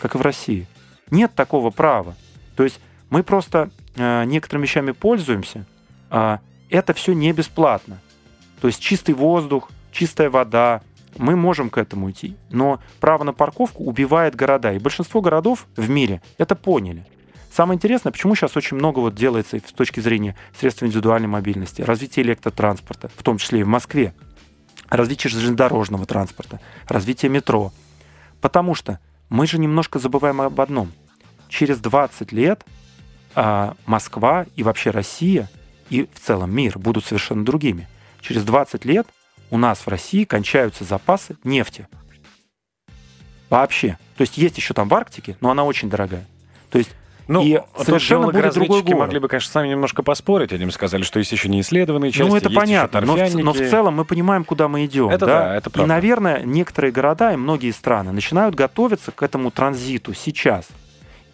как и в России. Нет такого права. То есть мы просто э, некоторыми вещами пользуемся, а это все не бесплатно. То есть чистый воздух, чистая вода, мы можем к этому идти. Но право на парковку убивает города. И большинство городов в мире это поняли. Самое интересное, почему сейчас очень много вот делается с точки зрения средств индивидуальной мобильности, развития электротранспорта, в том числе и в Москве, развитие железнодорожного транспорта, развитие метро. Потому что мы же немножко забываем об одном. Через 20 лет а, Москва и вообще Россия и в целом мир будут совершенно другими через 20 лет у нас в России кончаются запасы нефти. Вообще. То есть есть еще там в Арктике, но она очень дорогая. То есть ну, и совершенно будет другой город. могли бы, конечно, с нами немножко поспорить. Они сказали, что есть еще неисследованные части, Ну, это понятно, но в, но в целом мы понимаем, куда мы идем. Это да, да это правда. И, наверное, некоторые города и многие страны начинают готовиться к этому транзиту сейчас.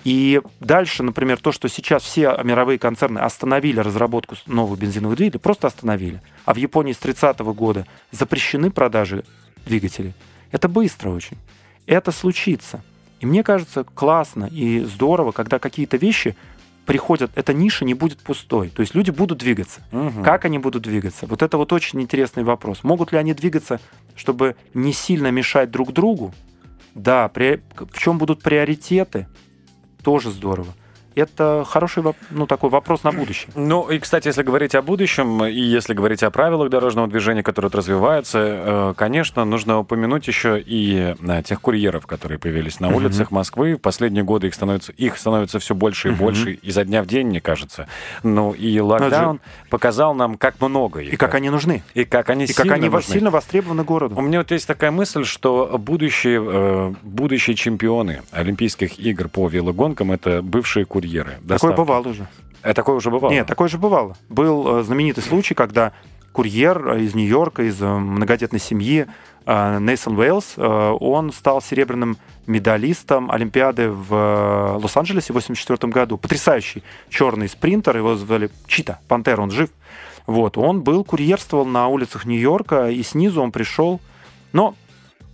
И дальше, например, то, что сейчас все мировые концерны остановили разработку новых бензиновых двигателей, просто остановили. А в Японии с 30 -го года запрещены продажи двигателей. Это быстро очень. Это случится. И мне кажется, классно и здорово, когда какие-то вещи приходят, эта ниша не будет пустой. То есть люди будут двигаться. Угу. Как они будут двигаться? Вот это вот очень интересный вопрос. Могут ли они двигаться, чтобы не сильно мешать друг другу? Да, при... в чем будут приоритеты? Тоже здорово. Это хороший ну, такой вопрос на будущее. Ну и, кстати, если говорить о будущем, и если говорить о правилах дорожного движения, которые развиваются, э, конечно, нужно упомянуть еще и э, тех курьеров, которые появились на улицах Москвы. В последние годы их становится, их становится все больше и больше, изо дня в день, мне кажется. Ну и локдаун показал нам, как много их. И как они нужны. И как они, и как они нужны. сильно востребованы городу. У меня вот есть такая мысль, что будущие, э, будущие чемпионы Олимпийских игр по велогонкам — это бывшие курьеры. Такое бывало уже. Это такое уже бывало? Нет, такое же бывало. Был э, знаменитый случай, когда курьер из Нью-Йорка, из э, многодетной семьи, э, Нейсон Уэйлс, он стал серебряным медалистом Олимпиады в Лос-Анджелесе в 1984 году. Потрясающий черный спринтер, его звали Чита, Пантера, он жив. Вот, он был, курьерствовал на улицах Нью-Йорка, и снизу он пришел, но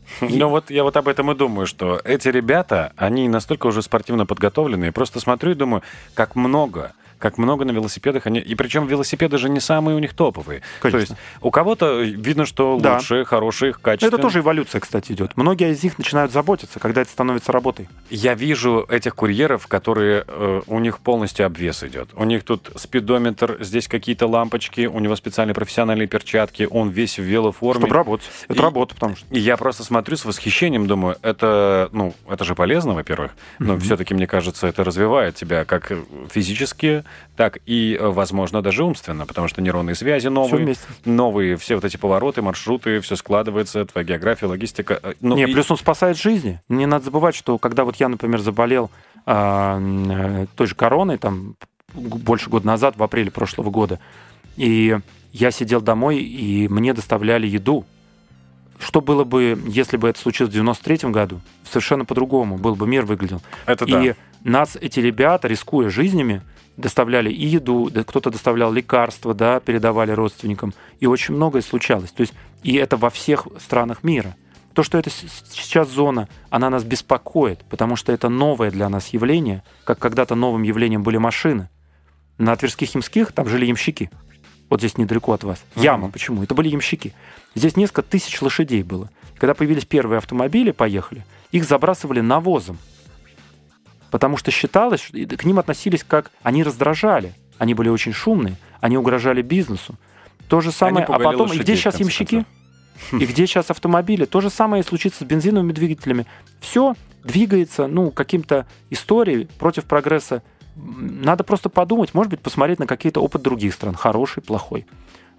ну вот я вот об этом и думаю, что эти ребята, они настолько уже спортивно подготовленные. Просто смотрю и думаю, как много как много на велосипедах они... И причем велосипеды же не самые у них топовые. Конечно. То есть у кого-то видно, что да. лучшие, хорошие, качественные. Это тоже эволюция, кстати, идет. Многие из них начинают заботиться, когда это становится работой. Я вижу этих курьеров, которые... Э, у них полностью обвес идет. У них тут спидометр, здесь какие-то лампочки, у него специальные профессиональные перчатки, он весь в велоформе. Чтобы работать. Это и, работа, потому что... И я просто смотрю с восхищением, думаю, это, ну, это же полезно, во-первых, но mm-hmm. все-таки, мне кажется, это развивает тебя как физически, так и, э, возможно, даже умственно, потому что нейронные связи новые, все новые все вот эти повороты, маршруты, все складывается, твоя география, логистика. Э, ну, Не, и... плюс он спасает жизни. Не надо забывать, что когда вот я, например, заболел э, той же короной, там, больше года назад, в апреле прошлого года, и я сидел домой, и мне доставляли еду. Что было бы, если бы это случилось в 93 году? Совершенно по-другому. Был бы мир выглядел. Это и да. нас эти ребята, рискуя жизнями, доставляли и еду, кто-то доставлял лекарства, да, передавали родственникам, и очень многое случалось. То есть, и это во всех странах мира. То, что это сейчас зона, она нас беспокоит, потому что это новое для нас явление, как когда-то новым явлением были машины. На Тверских Ямских там жили ямщики. Вот здесь недалеко от вас. Яма. Mm-hmm. Почему? Это были ямщики. Здесь несколько тысяч лошадей было. Когда появились первые автомобили, поехали, их забрасывали навозом потому что считалось, что к ним относились как они раздражали, они были очень шумные, они угрожали бизнесу. То же самое, а потом, и где сейчас ямщики? И где сейчас автомобили? То же самое и случится с бензиновыми двигателями. Все двигается, ну, каким-то историей против прогресса. Надо просто подумать, может быть, посмотреть на какие-то опыт других стран, хороший, плохой.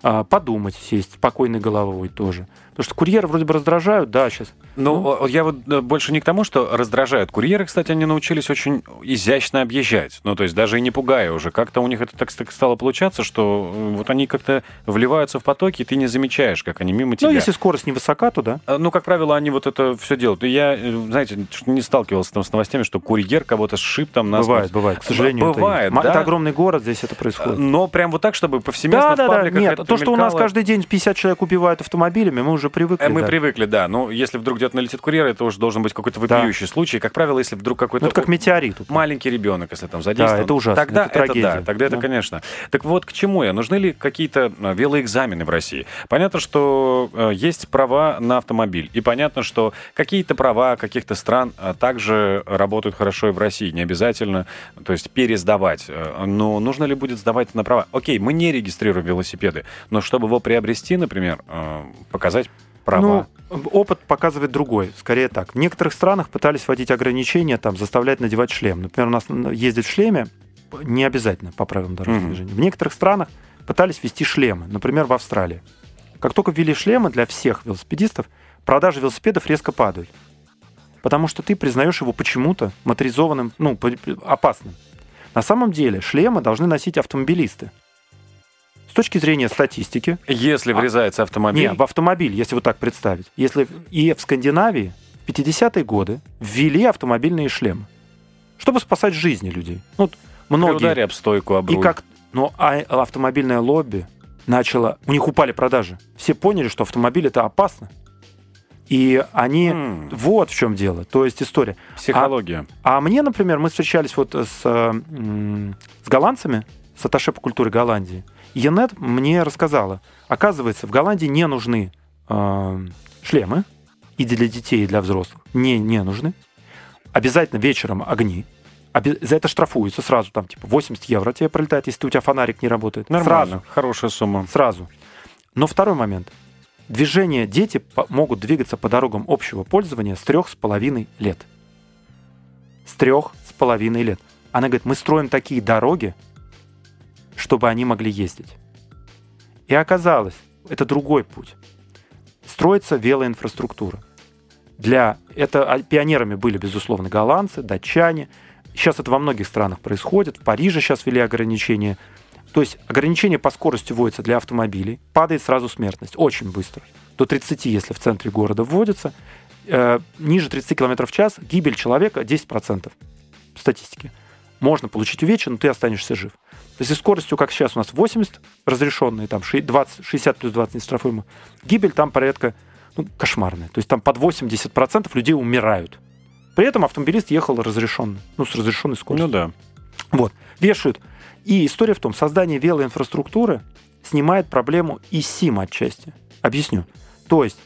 А, подумать, сесть спокойной головой тоже. Потому что курьеры вроде бы раздражают, да, сейчас. Ну, ну, я вот э, больше не к тому, что раздражают. Курьеры, кстати, они научились очень изящно объезжать. Ну, то есть даже и не пугая уже. Как-то у них это так стало получаться, что э, вот они как-то вливаются в потоки, и ты не замечаешь, как они мимо тебя. Ну, если скорость невысока, то да. Э, ну, как правило, они вот это все делают. И я, знаете, не сталкивался там с новостями, что курьер кого-то сшиб там нас. Бывает, бывает. К сожалению, бывает. Это, да. это огромный город, здесь это происходит. Но прям вот так, чтобы повсеместно да, в да, да. Нет, то, что мелькало... у нас каждый день 50 человек убивают автомобилями, мы уже привыкли. Мы да. привыкли да. Но если вдруг где-то налетит курьер, это уже должен быть какой-то вопиющий да. случай. Как правило, если вдруг какой-то... Ну, как метеорит. Маленький ребенок, если там задействован. Да, это ужасно. Тогда это, это да, тогда это, конечно. Так вот, к чему я? Нужны ли какие-то а, велоэкзамены в России? Понятно, что э, есть права на автомобиль. И понятно, что какие-то права каких-то стран также работают хорошо и в России. Не обязательно, то есть пересдавать. Э, но нужно ли будет сдавать на права? Окей, мы не регистрируем велосипеды, но чтобы его приобрести, например, э, показать права? Ну, опыт показывает другой. Скорее так. В некоторых странах пытались вводить ограничения, там, заставлять надевать шлем. Например, у нас ездить в шлеме не обязательно по правилам дорожного mm-hmm. движения. В некоторых странах пытались ввести шлемы. Например, в Австралии. Как только ввели шлемы для всех велосипедистов, продажи велосипедов резко падают. Потому что ты признаешь его почему-то моторизованным, ну, опасным. На самом деле шлемы должны носить автомобилисты точки зрения статистики... Если а, врезается автомобиль... Нет, в автомобиль, если вот так представить. Если и в Скандинавии в 50-е годы ввели автомобильные шлемы, чтобы спасать жизни людей. Ну, вот многие... При ударе об стойку, об руль. И как... Но а автомобильное лобби начало... У них упали продажи. Все поняли, что автомобиль это опасно. И они... Mm. Вот в чем дело. То есть история. Психология. А, а мне, например, мы встречались вот с, с голландцами, с Аташе по культуре Голландии. Янет мне рассказала, оказывается, в Голландии не нужны э, шлемы, и для детей, и для взрослых. Не, не нужны. Обязательно вечером огни. За это штрафуется сразу, там, типа, 80 евро тебе пролетает, если у тебя фонарик не работает. Нормально, Сразу. хорошая сумма. Сразу. Но второй момент. Движение дети могут двигаться по дорогам общего пользования с трех с половиной лет. С трех с половиной лет. Она говорит, мы строим такие дороги, чтобы они могли ездить. И оказалось, это другой путь. Строится велоинфраструктура. Для... Это а, пионерами были, безусловно, голландцы, датчане. Сейчас это во многих странах происходит. В Париже сейчас ввели ограничения. То есть ограничение по скорости вводится для автомобилей. Падает сразу смертность. Очень быстро. До 30, если в центре города вводится. Э, ниже 30 км в час гибель человека 10% статистики. Можно получить увечья, но ты останешься жив. То есть и скоростью, как сейчас у нас 80 разрешенные, там 20, 60 плюс 20 нештрафуемо, гибель там порядка ну, кошмарная. То есть там под 80% людей умирают. При этом автомобилист ехал разрешенно, ну, с разрешенной скоростью. Ну да. Вот, вешают. И история в том, создание велоинфраструктуры снимает проблему и СИМ отчасти. Объясню. То есть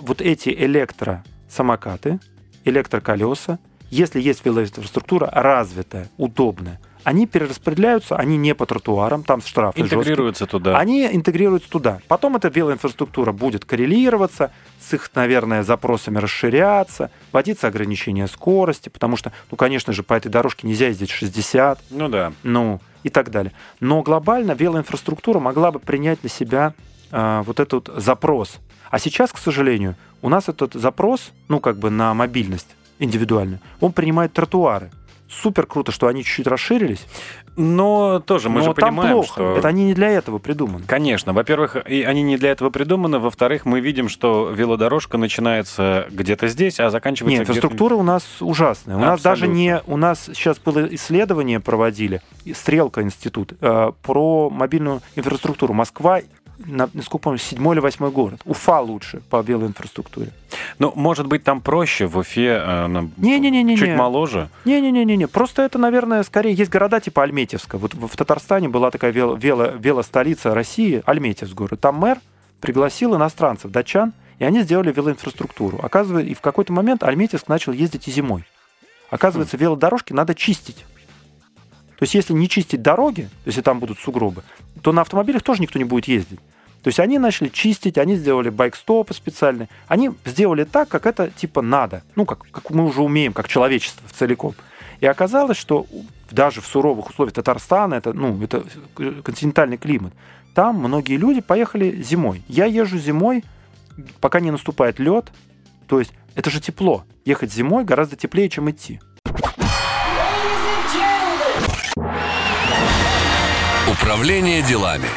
вот эти электросамокаты, электроколеса, если есть велоинфраструктура развитая, удобная, они перераспределяются, они не по тротуарам, там штрафы Интегрируются жесткие. туда. Они интегрируются туда. Потом эта велоинфраструктура будет коррелироваться, с их, наверное, запросами расширяться, вводиться ограничение скорости, потому что, ну, конечно же, по этой дорожке нельзя ездить 60. Ну да. Ну, и так далее. Но глобально велоинфраструктура могла бы принять на себя э, вот этот запрос. А сейчас, к сожалению, у нас этот запрос, ну, как бы на мобильность индивидуальную, он принимает тротуары супер круто, что они чуть-чуть расширились. Но тоже мы Но же там понимаем, плохо. что... Это они не для этого придуманы. Конечно. Во-первых, и они не для этого придуманы. Во-вторых, мы видим, что велодорожка начинается где-то здесь, а заканчивается Нет, инфраструктура у нас ужасная. У нас даже не... У нас сейчас было исследование проводили, Стрелка институт, э, про мобильную инфраструктуру. Москва насколько помню, седьмой или восьмой город. Уфа лучше по велоинфраструктуре. Ну, может быть, там проще, в Уфе э, не, не, не, не, чуть не. моложе? Не-не-не, просто это, наверное, скорее есть города типа Альметьевска. Вот в Татарстане была такая вело, вело, велостолица России, Альметьевск город. Там мэр пригласил иностранцев, датчан, и они сделали велоинфраструктуру. Оказывается, и в какой-то момент Альметьевск начал ездить и зимой. Оказывается, велодорожки надо чистить. То есть, если не чистить дороги, если там будут сугробы, то на автомобилях тоже никто не будет ездить. То есть они начали чистить, они сделали байк-стопы специальные. Они сделали так, как это типа надо. Ну, как, как мы уже умеем, как человечество в целиком. И оказалось, что даже в суровых условиях Татарстана, это, ну, это континентальный климат, там многие люди поехали зимой. Я езжу зимой, пока не наступает лед. То есть это же тепло. Ехать зимой гораздо теплее, чем идти. Управление делами.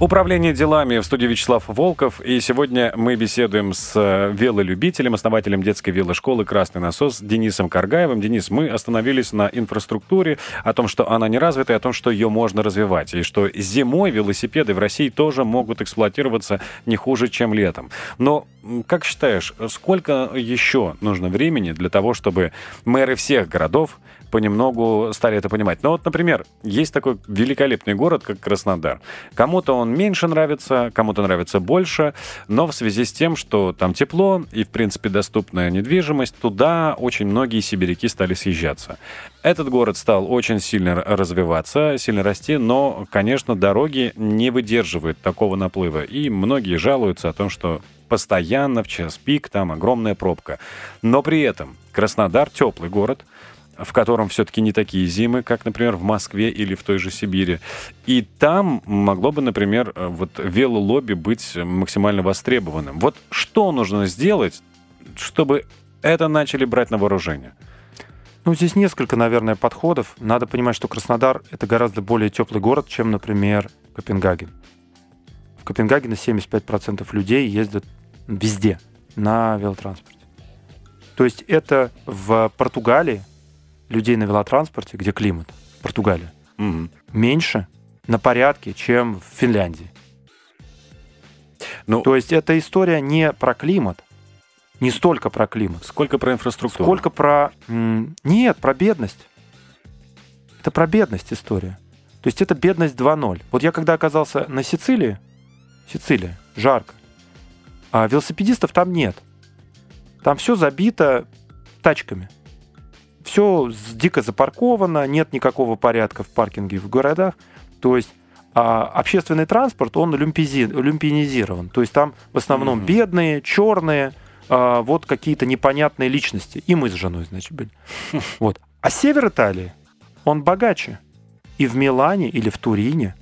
Управление делами в студии Вячеслав Волков. И сегодня мы беседуем с э, велолюбителем, основателем детской велошколы «Красный насос» Денисом Каргаевым. Денис, мы остановились на инфраструктуре, о том, что она не развита, и о том, что ее можно развивать. И что зимой велосипеды в России тоже могут эксплуатироваться не хуже, чем летом. Но, как считаешь, сколько еще нужно времени для того, чтобы мэры всех городов понемногу стали это понимать. Но вот, например, есть такой великолепный город, как Краснодар. Кому-то он меньше нравится, кому-то нравится больше, но в связи с тем, что там тепло и, в принципе, доступная недвижимость, туда очень многие сибиряки стали съезжаться. Этот город стал очень сильно развиваться, сильно расти, но, конечно, дороги не выдерживают такого наплыва. И многие жалуются о том, что постоянно в час пик там огромная пробка. Но при этом Краснодар теплый город, в котором все-таки не такие зимы, как, например, в Москве или в той же Сибири. И там могло бы, например, э, вот велолобби быть максимально востребованным. Вот что нужно сделать, чтобы это начали брать на вооружение? Ну, здесь несколько, наверное, подходов. Надо понимать, что Краснодар — это гораздо более теплый город, чем, например, Копенгаген. В Копенгагене 75% людей ездят везде на велотранспорте. То есть это в Португалии людей на велотранспорте, где климат, Португалия, угу. меньше на порядке, чем в Финляндии. Ну, То есть эта история не про климат, не столько про климат. Сколько про инфраструктуру? Сколько про... Нет, про бедность. Это про бедность история. То есть это бедность 2.0. Вот я когда оказался на Сицилии, Сицилия, жарко, а велосипедистов там нет. Там все забито тачками – Все дико запарковано, нет никакого порядка в паркинге в городах. То есть а общественный транспорт, он люмпинизирован. То есть там в основном mm-hmm. бедные, черные, а, вот какие-то непонятные личности. И мы с женой, значит, были. Вот. А север Италии, он богаче. И в Милане или в Турине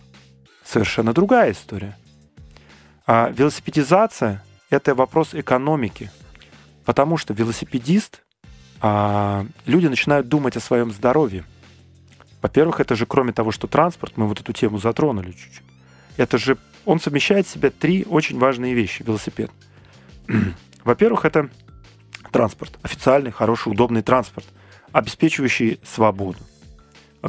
совершенно другая история. А велосипедизация – это вопрос экономики. Потому что велосипедист, а, люди начинают думать о своем здоровье. Во-первых, это же кроме того, что транспорт, мы вот эту тему затронули чуть-чуть, это же он совмещает в себе три очень важные вещи, велосипед. Во-первых, это транспорт, официальный, хороший, удобный транспорт, обеспечивающий свободу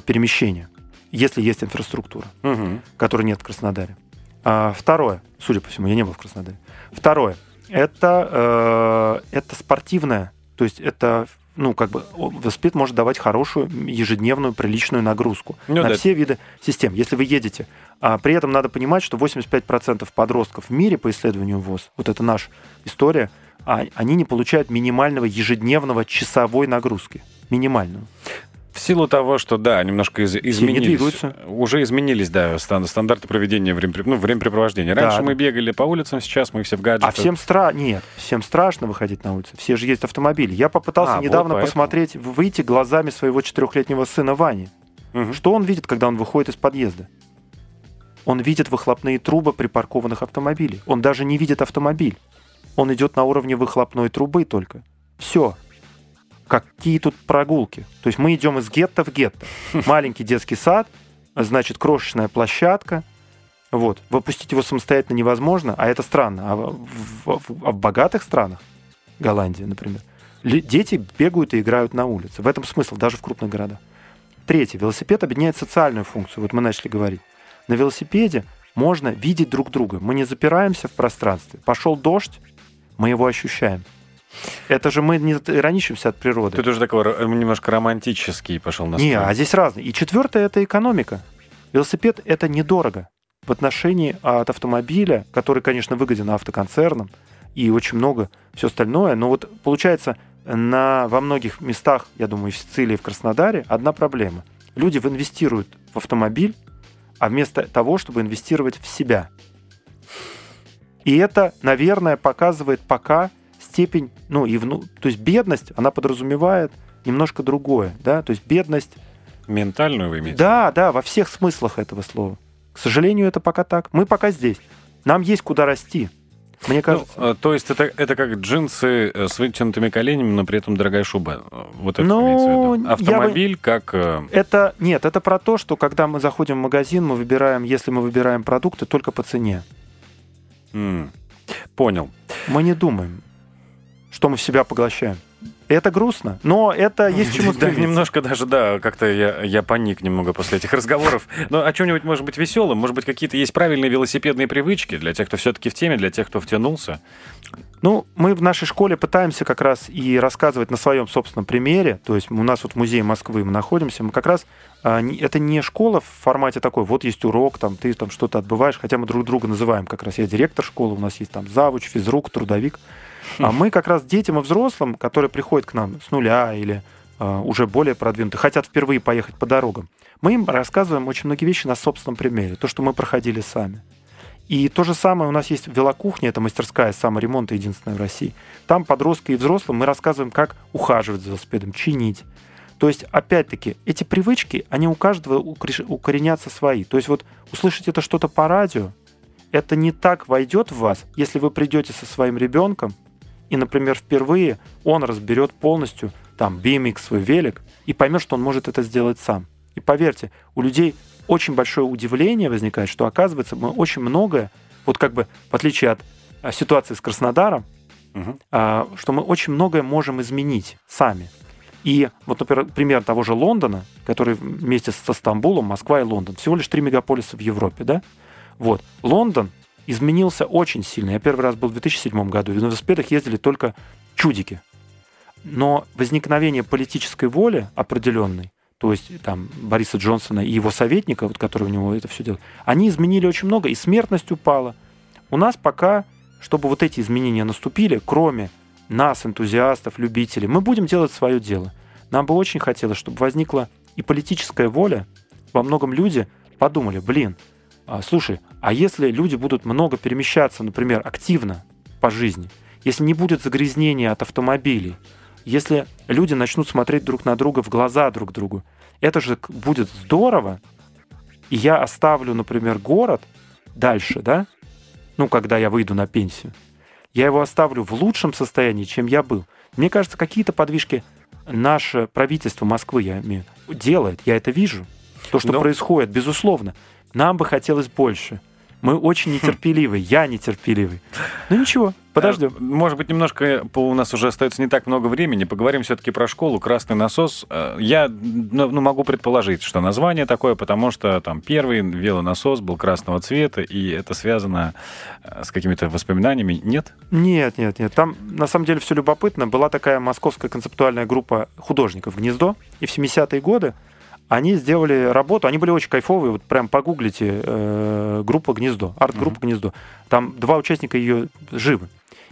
перемещения, если есть инфраструктура, угу. которой нет в Краснодаре. А, второе, судя по всему, я не был в Краснодаре. Второе, это, э, это спортивное, то есть это ну, как бы велосипед может давать хорошую ежедневную приличную нагрузку ну, на да. все виды систем. Если вы едете, а при этом надо понимать, что 85% подростков в мире по исследованию ВОЗ, вот это наша история, а они не получают минимального ежедневного часовой нагрузки. Минимальную. Силу того, что, да, немножко из, изменились. Уже изменились, да, стандарты проведения время, ну, времяпрепровождения. Раньше да, мы бегали по улицам, сейчас мы все в гаджетах. А всем страшно. Нет, всем страшно выходить на улицу. Все же есть автомобили. Я попытался а, недавно вот посмотреть, выйти глазами своего четырехлетнего сына Вани. Угу. Что он видит, когда он выходит из подъезда? Он видит выхлопные трубы припаркованных автомобилей. Он даже не видит автомобиль. Он идет на уровне выхлопной трубы только. Все. Какие тут прогулки? То есть мы идем из гетто в гетто. Маленький детский сад, значит, крошечная площадка. Вот. Выпустить его самостоятельно невозможно, а это странно. А в, в, в, в богатых странах, Голландия, например, дети бегают и играют на улице. В этом смысл, даже в крупных городах. Третье. Велосипед объединяет социальную функцию. Вот мы начали говорить. На велосипеде можно видеть друг друга. Мы не запираемся в пространстве. Пошел дождь, мы его ощущаем. Это же мы не ироничимся от природы. Ты тоже такой немножко романтический пошел на Не, а здесь разный. И четвертое – это экономика. Велосипед – это недорого в отношении от автомобиля, который, конечно, выгоден автоконцернам, и очень много все остальное. Но вот получается, на, во многих местах, я думаю, в Сицилии, в Краснодаре, одна проблема. Люди инвестируют в автомобиль, а вместо того, чтобы инвестировать в себя. И это, наверное, показывает пока степень, ну, и вну... то есть бедность, она подразумевает немножко другое, да, то есть бедность... Ментальную вы имеете? Да, да, во всех смыслах этого слова. К сожалению, это пока так. Мы пока здесь. Нам есть куда расти. Мне ну, кажется. Ну, то есть это, это как джинсы э, с вытянутыми коленями, но при этом дорогая шуба. Вот это ну, Автомобиль бы... как... Э, это нет, это про то, что когда мы заходим в магазин, мы выбираем, если мы выбираем продукты, только по цене. Mm. Понял. Мы не думаем что мы в себя поглощаем. И это грустно, но это есть чему стремиться. Да, немножко даже, да, как-то я, я паник немного после этих разговоров. Но о чем-нибудь может быть веселым, может быть, какие-то есть правильные велосипедные привычки для тех, кто все-таки в теме, для тех, кто втянулся. Ну, мы в нашей школе пытаемся как раз и рассказывать на своем собственном примере. То есть у нас вот в музее Москвы мы находимся, мы как раз а, это не школа в формате такой, вот есть урок, там ты там что-то отбываешь, хотя мы друг друга называем как раз. Я директор школы, у нас есть там завуч, физрук, трудовик. А мы как раз детям и взрослым, которые приходят к нам с нуля или uh, уже более продвинутые, хотят впервые поехать по дорогам, мы им рассказываем очень многие вещи на собственном примере, то, что мы проходили сами. И то же самое у нас есть велокухня, это мастерская саморемонта единственная в России. Там подростки и взрослым мы рассказываем, как ухаживать за велосипедом, чинить. То есть, опять-таки, эти привычки, они у каждого укоренятся свои. То есть вот услышать это что-то по радио, это не так войдет в вас, если вы придете со своим ребенком и, например, впервые он разберет полностью там BMX свой велик и поймет, что он может это сделать сам. И поверьте, у людей очень большое удивление возникает, что оказывается мы очень многое, вот как бы в отличие от а, ситуации с Краснодаром, угу. а, что мы очень многое можем изменить сами. И вот, например, пример того же Лондона, который вместе со Стамбулом, Москва и Лондон, всего лишь три мегаполиса в Европе, да? Вот. Лондон изменился очень сильно. Я первый раз был в 2007 году, на велосипедах ездили только чудики. Но возникновение политической воли определенной, то есть там Бориса Джонсона и его советника, вот, которые у него это все делают, они изменили очень много, и смертность упала. У нас пока, чтобы вот эти изменения наступили, кроме нас, энтузиастов, любителей, мы будем делать свое дело. нам бы очень хотелось, чтобы возникла и политическая воля. Во многом люди подумали, блин, слушай, а если люди будут много перемещаться, например, активно по жизни, если не будет загрязнения от автомобилей, если люди начнут смотреть друг на друга в глаза друг другу, это же будет здорово. И я оставлю, например, город дальше, да, ну, когда я выйду на пенсию, я его оставлю в лучшем состоянии, чем я был. Мне кажется, какие-то подвижки наше правительство Москвы, я имею, делает, я это вижу. То, что Но... происходит, безусловно. Нам бы хотелось больше. Мы очень нетерпеливы, я нетерпеливый. Ну ничего, подождем. Э, может быть, немножко у нас уже остается не так много времени. Поговорим все-таки про школу «Красный насос». Э, я ну, ну, могу предположить, что название такое, потому что там первый велонасос был красного цвета, и это связано э, с какими-то воспоминаниями. Нет? Нет, нет, нет. Там на самом деле все любопытно. Была такая московская концептуальная группа художников «Гнездо», и в 70-е годы они сделали работу, они были очень кайфовые, вот прям погуглите э, группа «Гнездо», арт-группа mm-hmm. «Гнездо». Там два участника ее живы.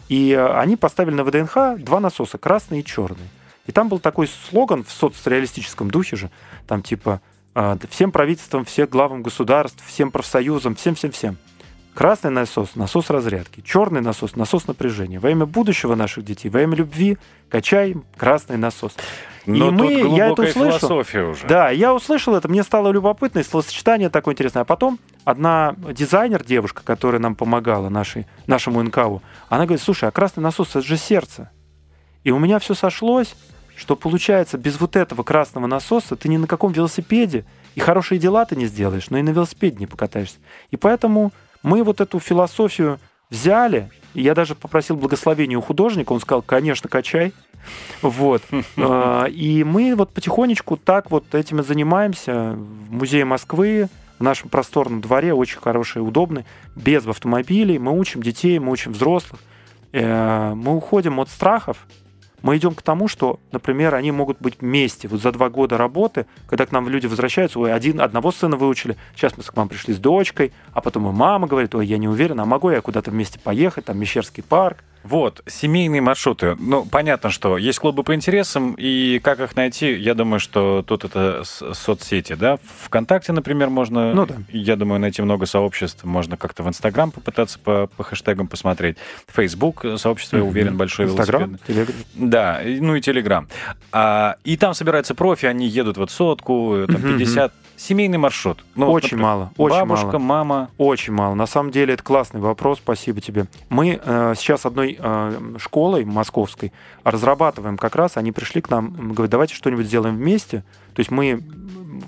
И э, они поставили на ВДНХ два насоса, красный и черный. И там был такой слоган в соцреалистическом духе же, там типа э, «Всем правительствам, всем главам государств, всем профсоюзам, всем-всем-всем». Красный насос – насос разрядки. Черный насос – насос напряжения. Во имя будущего наших детей, во имя любви качаем красный насос. Но и мы, я это услышал. философия уже. Да, я услышал это, мне стало любопытно, и словосочетание такое интересное. А потом одна дизайнер, девушка, которая нам помогала, нашей, нашему НКУ, она говорит, слушай, а красный насос – это же сердце. И у меня все сошлось, что получается, без вот этого красного насоса ты ни на каком велосипеде, и хорошие дела ты не сделаешь, но и на велосипеде не покатаешься. И поэтому мы вот эту философию взяли, и я даже попросил благословения у художника, он сказал, конечно, качай. Вот. А, и мы вот потихонечку так вот этим и занимаемся в Музее Москвы, в нашем просторном дворе, очень хороший, удобный, без автомобилей. Мы учим детей, мы учим взрослых. Э, мы уходим от страхов, мы идем к тому, что, например, они могут быть вместе. Вот за два года работы, когда к нам люди возвращаются, ой, один, одного сына выучили, сейчас мы к вам пришли с дочкой, а потом и мама говорит, ой, я не уверена, а могу я куда-то вместе поехать, там, Мещерский парк. Вот, семейные маршруты. Ну, понятно, что есть клубы по интересам, и как их найти, я думаю, что тут это соцсети, да? Вконтакте, например, можно, ну, да. я думаю, найти много сообществ, можно как-то в Инстаграм попытаться по, по хэштегам посмотреть. Фейсбук, сообщество, я уверен, большое Инстаграм, Телеграм. Да, ну и Телеграм. А, и там собираются профи, они едут вот сотку, там, 50 Семейный маршрут. Ну, очень например, мало. Очень бабушка, мало. мама. Очень мало. На самом деле это классный вопрос. Спасибо тебе. Мы э, сейчас одной э, школой московской разрабатываем как раз. Они пришли к нам, говорят, давайте что-нибудь сделаем вместе. То есть мы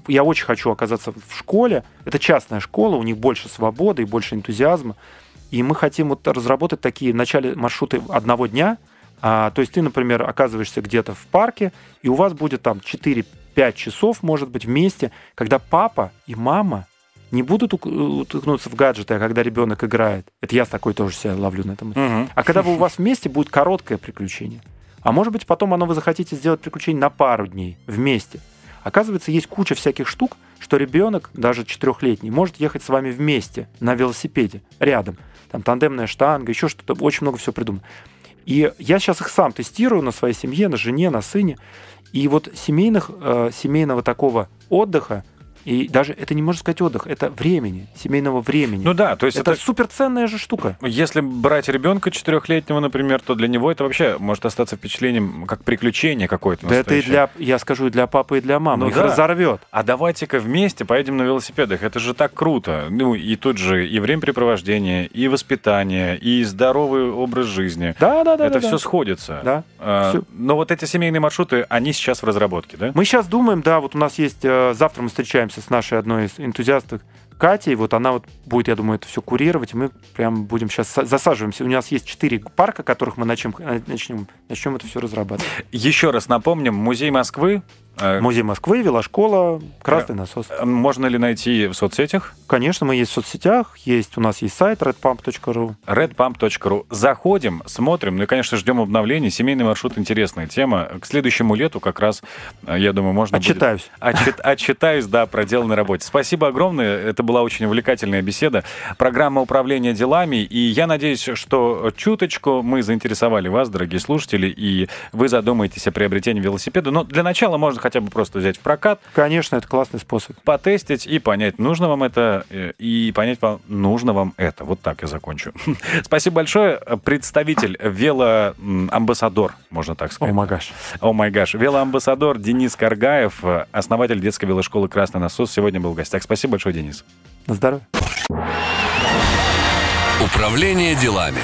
я очень хочу оказаться в школе. Это частная школа, у них больше свободы и больше энтузиазма. И мы хотим вот разработать такие в начале маршруты одного дня. А, то есть ты, например, оказываешься где-то в парке, и у вас будет там 4 5 часов, может быть, вместе, когда папа и мама не будут утыкнуться в гаджеты, а когда ребенок играет. Это я с такой тоже себя ловлю на этом. Угу. А когда вы у вас вместе будет короткое приключение. А может быть, потом оно вы захотите сделать приключение на пару дней вместе. Оказывается, есть куча всяких штук, что ребенок, даже четырехлетний, может ехать с вами вместе на велосипеде, рядом. Там тандемная штанга, еще что-то, очень много всего придумано. И я сейчас их сам тестирую на своей семье, на жене, на сыне. И вот семейных, э, семейного такого отдыха и даже это не можно сказать отдых, это времени, семейного времени. Ну да, то есть это, это суперценная же штука. Если брать ребенка четырехлетнего, например, то для него это вообще может остаться впечатлением как приключение какое-то. Да это и для, я скажу, и для папы, и для мамы. Ну, Их да. разорвет. А давайте-ка вместе поедем на велосипедах. Это же так круто. Ну и тут же и времяпрепровождение, и воспитание, и здоровый образ жизни. Да, да, да. Это да, все да. сходится. Да. А, все. Но вот эти семейные маршруты, они сейчас в разработке, да? Мы сейчас думаем, да, вот у нас есть, э, завтра мы встречаемся с нашей одной из энтузиасток Катей, вот она вот будет, я думаю, это все курировать, мы прям будем сейчас засаживаемся. У нас есть четыре парка, которых мы начнем, начнем, начнем это все разрабатывать. Еще раз напомним, Музей Москвы, Музей Москвы, велошкола, красный насос. Можно ли найти в соцсетях? Конечно, мы есть в соцсетях, есть, у нас есть сайт redpump.ru. redpump.ru. Заходим, смотрим, ну и, конечно, ждем обновлений. Семейный маршрут — интересная тема. К следующему лету как раз, э, я думаю, можно Отчитаюсь. будет... Отчит... Отчитаюсь, да, проделанной работе. Спасибо огромное. Это была очень увлекательная беседа. Программа управления делами. И я надеюсь, что чуточку мы заинтересовали вас, дорогие слушатели, и вы задумаетесь о приобретении велосипеда. Но для начала можно хотя бы просто взять в прокат. Конечно, это классный способ. Потестить и понять, нужно вам это, э, и понять, вам, нужно вам это. Вот так я закончу. Спасибо большое. Представитель велоамбассадор, можно так сказать. О, магаш. О май гаш. Велоамбассадор Денис Каргаев, основатель детской велошколы «Красный насос», сегодня был в гостях. Спасибо большое, Денис. На здоровье. Управление делами.